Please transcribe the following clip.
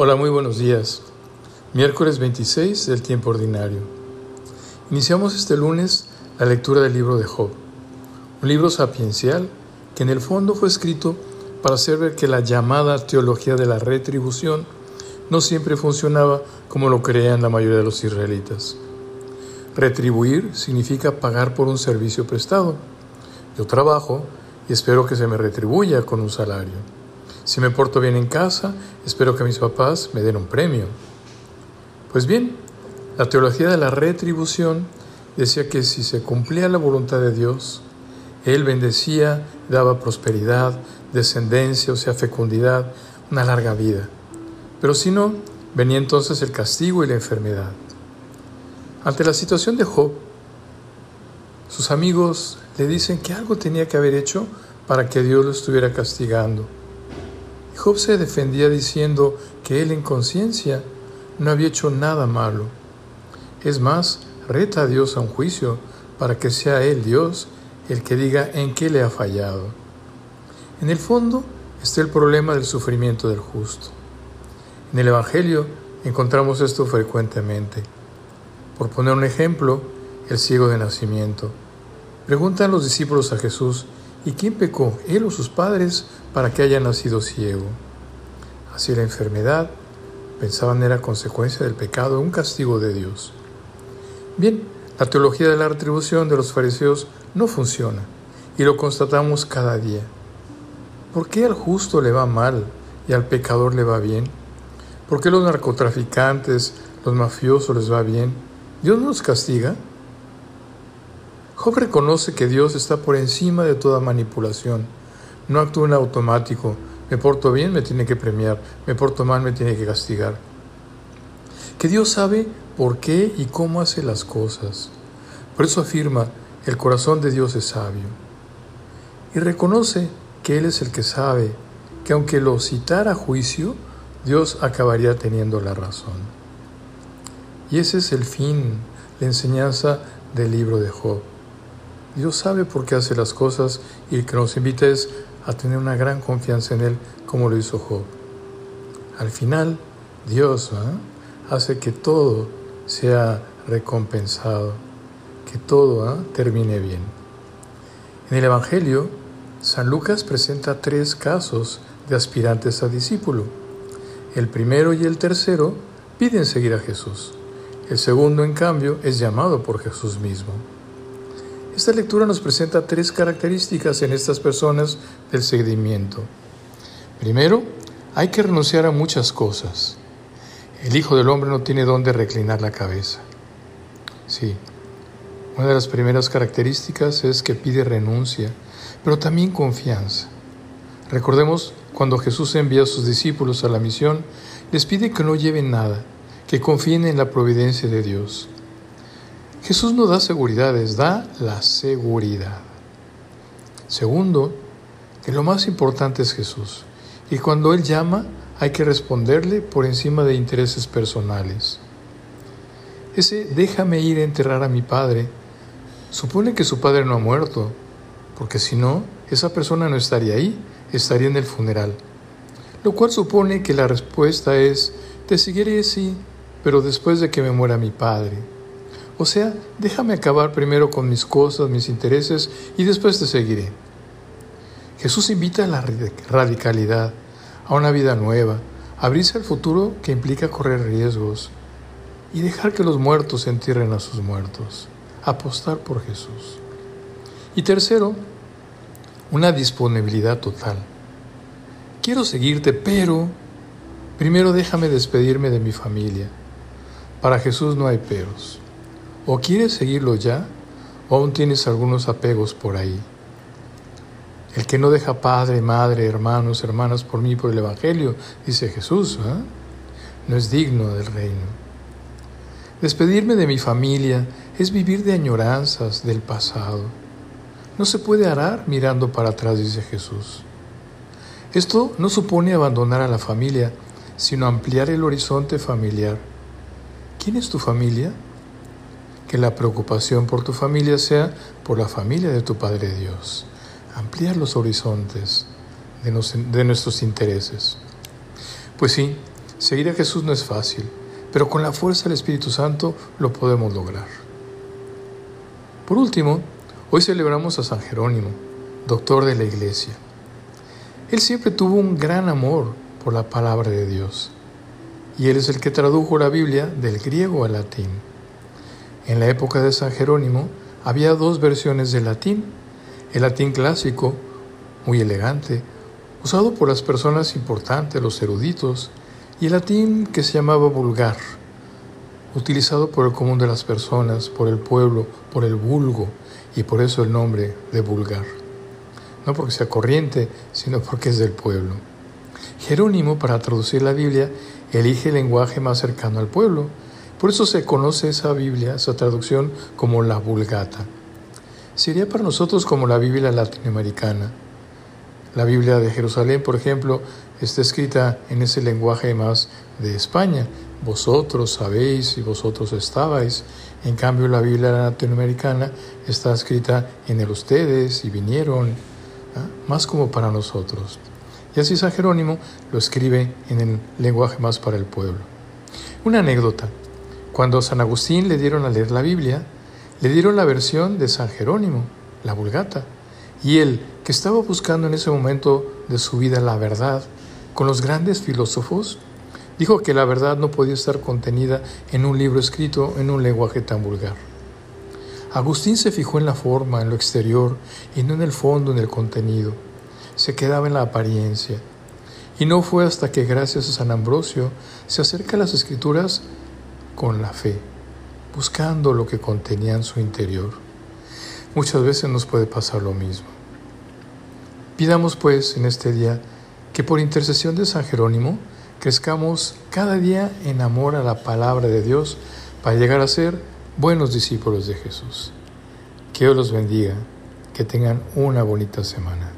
Hola, muy buenos días. Miércoles 26 del tiempo ordinario. Iniciamos este lunes la lectura del libro de Job, un libro sapiencial que en el fondo fue escrito para hacer ver que la llamada teología de la retribución no siempre funcionaba como lo creían la mayoría de los israelitas. Retribuir significa pagar por un servicio prestado. Yo trabajo y espero que se me retribuya con un salario. Si me porto bien en casa, espero que mis papás me den un premio. Pues bien, la teología de la retribución decía que si se cumplía la voluntad de Dios, Él bendecía, daba prosperidad, descendencia, o sea, fecundidad, una larga vida. Pero si no, venía entonces el castigo y la enfermedad. Ante la situación de Job, sus amigos le dicen que algo tenía que haber hecho para que Dios lo estuviera castigando. Job se defendía diciendo que él en conciencia no había hecho nada malo. Es más, reta a Dios a un juicio para que sea él, Dios, el que diga en qué le ha fallado. En el fondo está el problema del sufrimiento del justo. En el Evangelio encontramos esto frecuentemente. Por poner un ejemplo, el ciego de nacimiento. Preguntan los discípulos a Jesús, ¿Y quién pecó, él o sus padres, para que haya nacido ciego? Así la enfermedad, pensaban era consecuencia del pecado, un castigo de Dios. Bien, la teología de la retribución de los fariseos no funciona y lo constatamos cada día. ¿Por qué al justo le va mal y al pecador le va bien? ¿Por qué los narcotraficantes, los mafiosos les va bien? ¿Dios no los castiga? Job reconoce que Dios está por encima de toda manipulación. No actúa en automático. Me porto bien, me tiene que premiar. Me porto mal, me tiene que castigar. Que Dios sabe por qué y cómo hace las cosas. Por eso afirma, el corazón de Dios es sabio. Y reconoce que Él es el que sabe que aunque lo citara a juicio, Dios acabaría teniendo la razón. Y ese es el fin, la enseñanza del libro de Job. Dios sabe por qué hace las cosas y el que nos invita es a tener una gran confianza en Él como lo hizo Job. Al final, Dios ¿ah? hace que todo sea recompensado, que todo ¿ah? termine bien. En el Evangelio, San Lucas presenta tres casos de aspirantes a discípulo. El primero y el tercero piden seguir a Jesús. El segundo, en cambio, es llamado por Jesús mismo. Esta lectura nos presenta tres características en estas personas del seguimiento. Primero, hay que renunciar a muchas cosas. El Hijo del Hombre no tiene dónde reclinar la cabeza. Sí, una de las primeras características es que pide renuncia, pero también confianza. Recordemos cuando Jesús envía a sus discípulos a la misión, les pide que no lleven nada, que confíen en la providencia de Dios. Jesús no da seguridades, da la seguridad. Segundo, que lo más importante es Jesús. Y cuando Él llama, hay que responderle por encima de intereses personales. Ese déjame ir a enterrar a mi padre supone que su padre no ha muerto, porque si no, esa persona no estaría ahí, estaría en el funeral. Lo cual supone que la respuesta es, te seguiré sí, pero después de que me muera mi padre. O sea, déjame acabar primero con mis cosas, mis intereses, y después te seguiré. Jesús invita a la radicalidad, a una vida nueva, a abrirse al futuro que implica correr riesgos y dejar que los muertos entierren a sus muertos, apostar por Jesús. Y tercero, una disponibilidad total. Quiero seguirte, pero primero déjame despedirme de mi familia. Para Jesús no hay peros. ¿O quieres seguirlo ya? ¿O aún tienes algunos apegos por ahí? El que no deja padre, madre, hermanos, hermanas por mí, por el Evangelio, dice Jesús, ¿eh? no es digno del reino. Despedirme de mi familia es vivir de añoranzas del pasado. No se puede arar mirando para atrás, dice Jesús. Esto no supone abandonar a la familia, sino ampliar el horizonte familiar. ¿Quién es tu familia? Que la preocupación por tu familia sea por la familia de tu Padre Dios. Ampliar los horizontes de, de nuestros intereses. Pues sí, Seguir a Jesús no es fácil, pero con la fuerza del Espíritu Santo lo podemos lograr. Por último, hoy celebramos a San Jerónimo, doctor de la Iglesia. Él siempre tuvo un gran amor por la palabra de Dios, y él es el que tradujo la Biblia del griego al latín. En la época de San Jerónimo había dos versiones del latín, el latín clásico, muy elegante, usado por las personas importantes, los eruditos, y el latín que se llamaba vulgar, utilizado por el común de las personas, por el pueblo, por el vulgo, y por eso el nombre de vulgar. No porque sea corriente, sino porque es del pueblo. Jerónimo, para traducir la Biblia, elige el lenguaje más cercano al pueblo. Por eso se conoce esa Biblia, esa traducción, como la Vulgata. Sería para nosotros como la Biblia latinoamericana. La Biblia de Jerusalén, por ejemplo, está escrita en ese lenguaje más de España. Vosotros sabéis y vosotros estabais. En cambio, la Biblia latinoamericana está escrita en el ustedes y vinieron, ¿ah? más como para nosotros. Y así San Jerónimo lo escribe en el lenguaje más para el pueblo. Una anécdota. Cuando San Agustín le dieron a leer la Biblia, le dieron la versión de San Jerónimo, la Vulgata. Y él, que estaba buscando en ese momento de su vida la verdad, con los grandes filósofos, dijo que la verdad no podía estar contenida en un libro escrito en un lenguaje tan vulgar. Agustín se fijó en la forma, en lo exterior, y no en el fondo, en el contenido. Se quedaba en la apariencia. Y no fue hasta que gracias a San Ambrosio se acerca a las escrituras con la fe, buscando lo que contenía en su interior. Muchas veces nos puede pasar lo mismo. Pidamos pues en este día que por intercesión de San Jerónimo crezcamos cada día en amor a la palabra de Dios para llegar a ser buenos discípulos de Jesús. Que Dios los bendiga, que tengan una bonita semana.